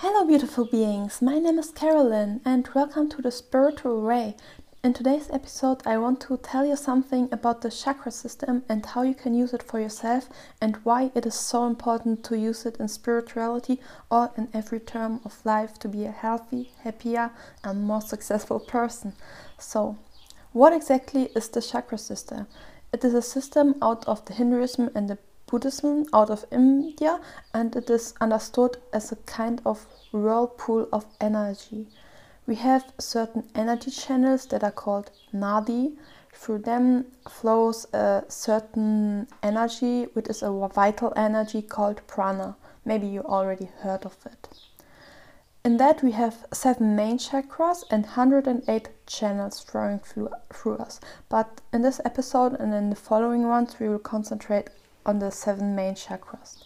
Hello, beautiful beings. My name is Carolyn, and welcome to the Spiritual Ray. In today's episode, I want to tell you something about the chakra system and how you can use it for yourself, and why it is so important to use it in spirituality or in every term of life to be a healthy, happier, and more successful person. So, what exactly is the chakra system? It is a system out of the Hinduism and the Buddhism out of India and it is understood as a kind of whirlpool of energy. We have certain energy channels that are called nadi. Through them flows a certain energy, which is a vital energy called prana. Maybe you already heard of it. In that, we have seven main chakras and 108 channels flowing through, through us. But in this episode and in the following ones, we will concentrate on the seven main chakras.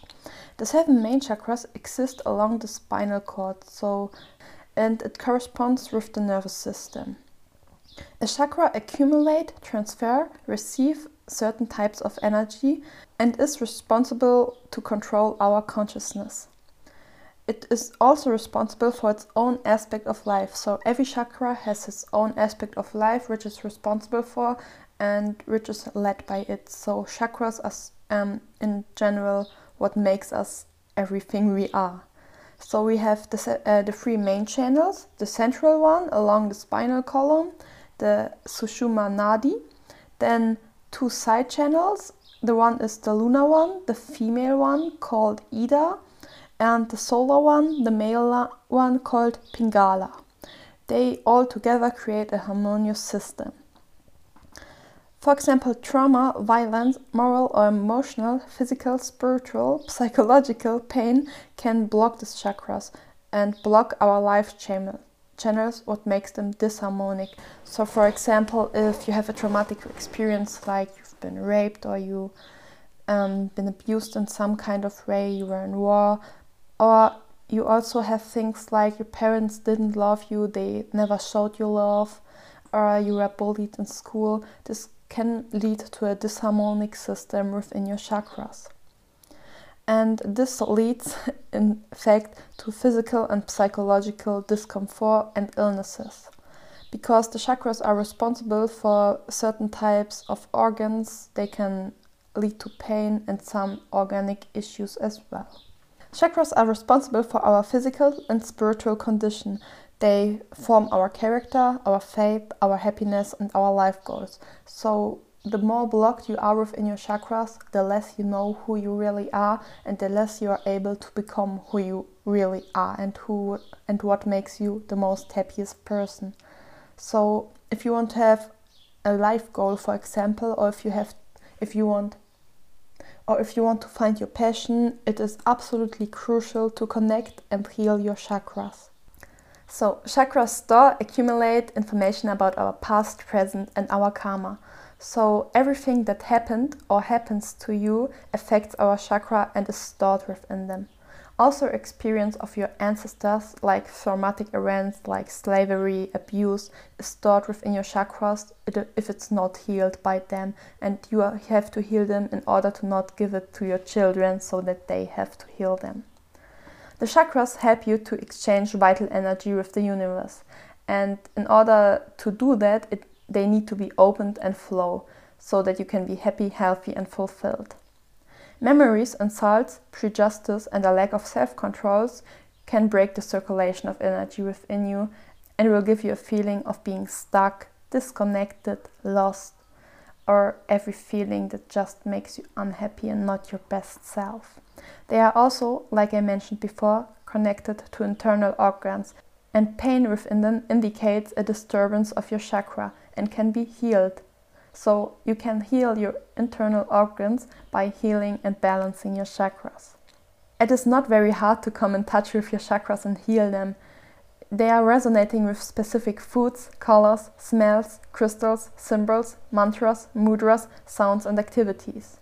The seven main chakras exist along the spinal cord, so and it corresponds with the nervous system. A chakra accumulate, transfer, receive certain types of energy and is responsible to control our consciousness. It is also responsible for its own aspect of life. So every chakra has its own aspect of life which is responsible for and which is led by it. So chakras are um, in general what makes us everything we are. So we have the, uh, the three main channels, the central one along the spinal column, the Sushumna Nadi, then two side channels. The one is the lunar one, the female one called Ida, and the solar one, the male one called Pingala. They all together create a harmonious system. For example, trauma, violence, moral or emotional, physical, spiritual, psychological pain can block these chakras and block our life channel, channels, what makes them disharmonic. So, for example, if you have a traumatic experience like you've been raped or you um, been abused in some kind of way, you were in war, or you also have things like your parents didn't love you, they never showed you love, or you were bullied in school. This can lead to a disharmonic system within your chakras. And this leads, in fact, to physical and psychological discomfort and illnesses. Because the chakras are responsible for certain types of organs, they can lead to pain and some organic issues as well. Chakras are responsible for our physical and spiritual condition, they form our character, our faith, our happiness, and our life goals. So, the more blocked you are within your chakras, the less you know who you really are, and the less you are able to become who you really are, and who and what makes you the most happiest person. So, if you want to have a life goal, for example, or if you have, if you want or if you want to find your passion, it is absolutely crucial to connect and heal your chakras. So, chakras store, accumulate information about our past, present, and our karma. So, everything that happened or happens to you affects our chakra and is stored within them. Also, experience of your ancestors, like traumatic events like slavery, abuse, is stored within your chakras if it's not healed by them, and you have to heal them in order to not give it to your children so that they have to heal them. The chakras help you to exchange vital energy with the universe. And in order to do that, it, they need to be opened and flow so that you can be happy, healthy, and fulfilled. Memories, insults, prejudice, and a lack of self controls can break the circulation of energy within you and will give you a feeling of being stuck, disconnected, lost, or every feeling that just makes you unhappy and not your best self. They are also, like I mentioned before, connected to internal organs, and pain within them indicates a disturbance of your chakra and can be healed. So, you can heal your internal organs by healing and balancing your chakras. It is not very hard to come in touch with your chakras and heal them. They are resonating with specific foods, colors, smells, crystals, symbols, mantras, mudras, sounds, and activities.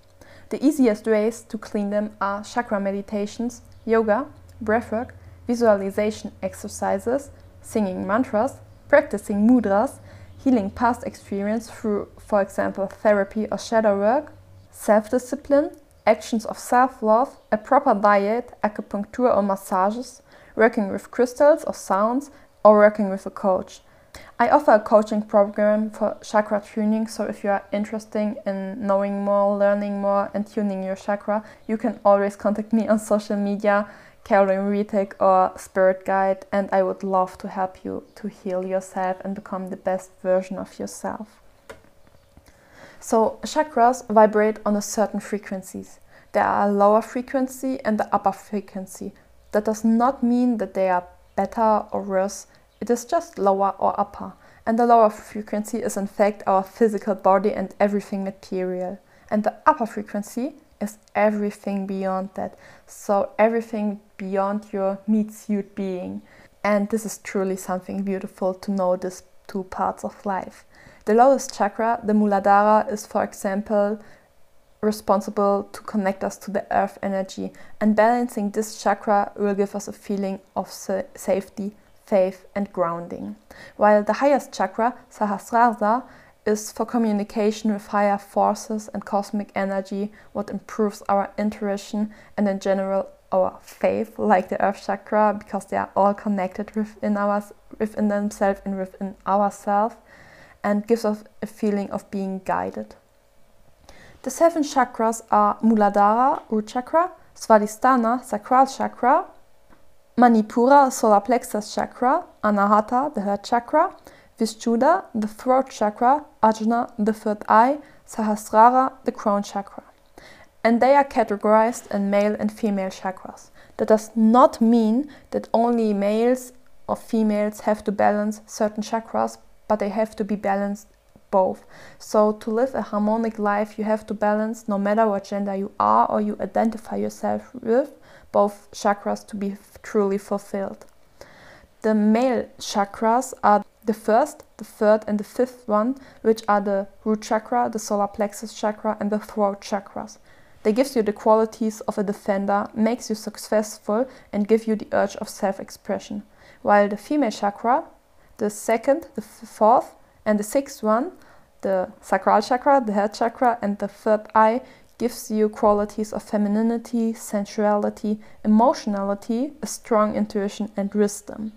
The easiest ways to clean them are chakra meditations, yoga, breathwork, visualization exercises, singing mantras, practicing mudras, healing past experience through, for example, therapy or shadow work, self discipline, actions of self love, a proper diet, acupuncture or massages, working with crystals or sounds, or working with a coach. I offer a coaching program for chakra tuning, so if you are interested in knowing more, learning more, and tuning your chakra, you can always contact me on social media, Carolyn Witek or Spirit Guide, and I would love to help you to heal yourself and become the best version of yourself. So, chakras vibrate on a certain frequencies. There are a lower frequency and the upper frequency. That does not mean that they are better or worse, it is just lower or upper. And the lower frequency is in fact our physical body and everything material. And the upper frequency is everything beyond that. So everything beyond your meat suit being. And this is truly something beautiful to know these two parts of life. The lowest chakra, the Muladhara, is for example responsible to connect us to the earth energy and balancing this chakra will give us a feeling of sa safety, faith and grounding. While the highest chakra, Sahasrara, is for communication with higher forces and cosmic energy, what improves our intuition and in general our faith, like the earth chakra, because they are all connected within our within themselves and within ourselves, and gives us a feeling of being guided. The seven chakras are Muladhara, root chakra, Svadhisthana, sacral chakra, Manipura, solar plexus chakra, Anahata, the heart chakra, Vishuddha, the throat chakra, Ajna, the third eye, Sahasrara, the crown chakra. And they are categorized in male and female chakras. That does not mean that only males or females have to balance certain chakras, but they have to be balanced both. So, to live a harmonic life, you have to balance, no matter what gender you are or you identify yourself with, both chakras to be truly fulfilled. The male chakras are the first, the third, and the fifth one, which are the root chakra, the solar plexus chakra, and the throat chakras. They gives you the qualities of a defender, makes you successful, and give you the urge of self-expression. While the female chakra, the second, the fourth, and the sixth one, the sacral chakra, the head chakra, and the third eye, gives you qualities of femininity, sensuality, emotionality, a strong intuition, and wisdom.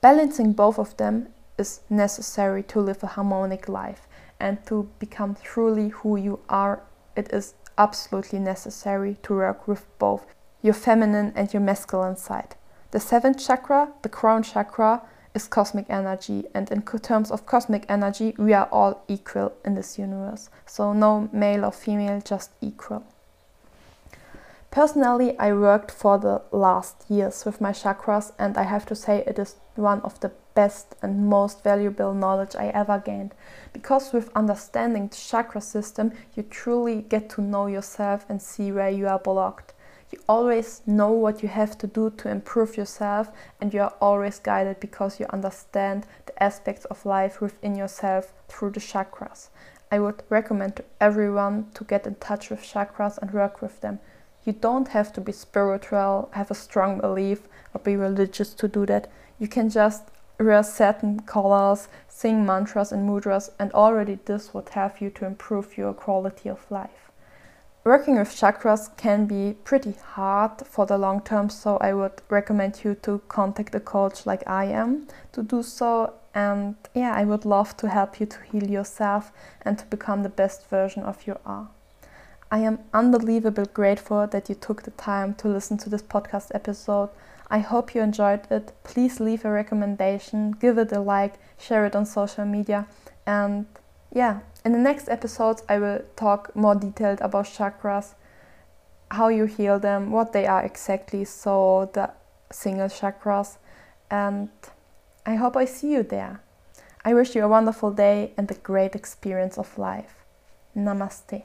Balancing both of them is necessary to live a harmonic life and to become truly who you are. It is absolutely necessary to work with both your feminine and your masculine side. The seventh chakra, the crown chakra, is cosmic energy, and in terms of cosmic energy, we are all equal in this universe. So, no male or female, just equal. Personally, I worked for the last years with my chakras, and I have to say it is one of the best and most valuable knowledge I ever gained. Because with understanding the chakra system, you truly get to know yourself and see where you are blocked. You always know what you have to do to improve yourself, and you are always guided because you understand the aspects of life within yourself through the chakras. I would recommend to everyone to get in touch with chakras and work with them. You don't have to be spiritual, have a strong belief, or be religious to do that. You can just wear certain colors, sing mantras and mudras, and already this would help you to improve your quality of life. Working with chakras can be pretty hard for the long term, so I would recommend you to contact a coach like I am to do so. And yeah, I would love to help you to heal yourself and to become the best version of you are. I am unbelievably grateful that you took the time to listen to this podcast episode. I hope you enjoyed it. Please leave a recommendation, give it a like, share it on social media. And yeah, in the next episodes, I will talk more detailed about chakras, how you heal them, what they are exactly, so the single chakras. And I hope I see you there. I wish you a wonderful day and a great experience of life. Namaste.